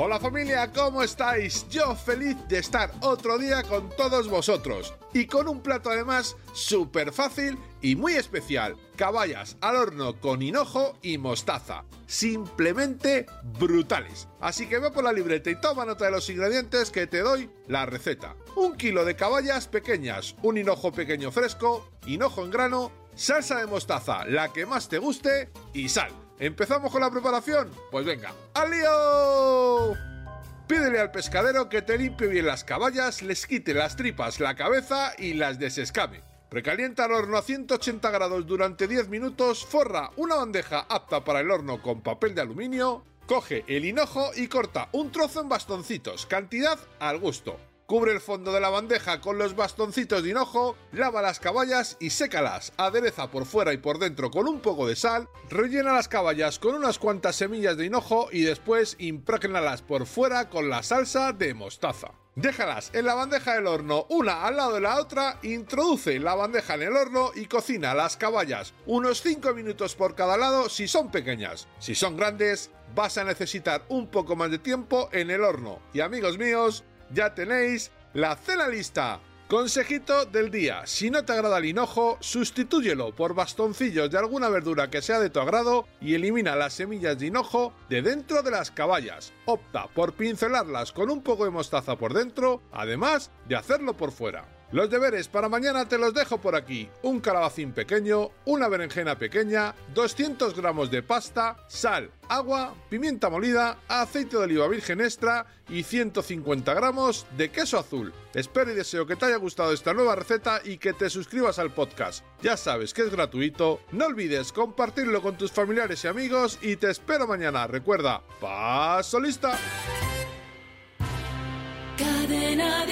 Hola familia, ¿cómo estáis? Yo feliz de estar otro día con todos vosotros y con un plato además súper fácil y muy especial. Caballas al horno con hinojo y mostaza. Simplemente brutales. Así que ve por la libreta y toma nota de los ingredientes que te doy la receta. Un kilo de caballas pequeñas, un hinojo pequeño fresco, hinojo en grano, salsa de mostaza, la que más te guste y sal. ¿Empezamos con la preparación? Pues venga, ¡al lío! Pídele al pescadero que te limpie bien las caballas, les quite las tripas, la cabeza y las desescame. Recalienta el horno a 180 grados durante 10 minutos, forra una bandeja apta para el horno con papel de aluminio, coge el hinojo y corta un trozo en bastoncitos, cantidad al gusto. Cubre el fondo de la bandeja con los bastoncitos de hinojo, lava las caballas y sécalas. Adereza por fuera y por dentro con un poco de sal, rellena las caballas con unas cuantas semillas de hinojo y después impregnalas por fuera con la salsa de mostaza. Déjalas en la bandeja del horno una al lado de la otra, introduce la bandeja en el horno y cocina las caballas unos 5 minutos por cada lado si son pequeñas. Si son grandes, vas a necesitar un poco más de tiempo en el horno. Y amigos míos, ya tenéis la cena lista. Consejito del día, si no te agrada el hinojo, sustitúyelo por bastoncillos de alguna verdura que sea de tu agrado y elimina las semillas de hinojo de dentro de las caballas. Opta por pincelarlas con un poco de mostaza por dentro, además de hacerlo por fuera. Los deberes para mañana te los dejo por aquí. Un calabacín pequeño, una berenjena pequeña, 200 gramos de pasta, sal, agua, pimienta molida, aceite de oliva virgen extra y 150 gramos de queso azul. Espero y deseo que te haya gustado esta nueva receta y que te suscribas al podcast. Ya sabes que es gratuito. No olvides compartirlo con tus familiares y amigos y te espero mañana. Recuerda, paso lista. Cadena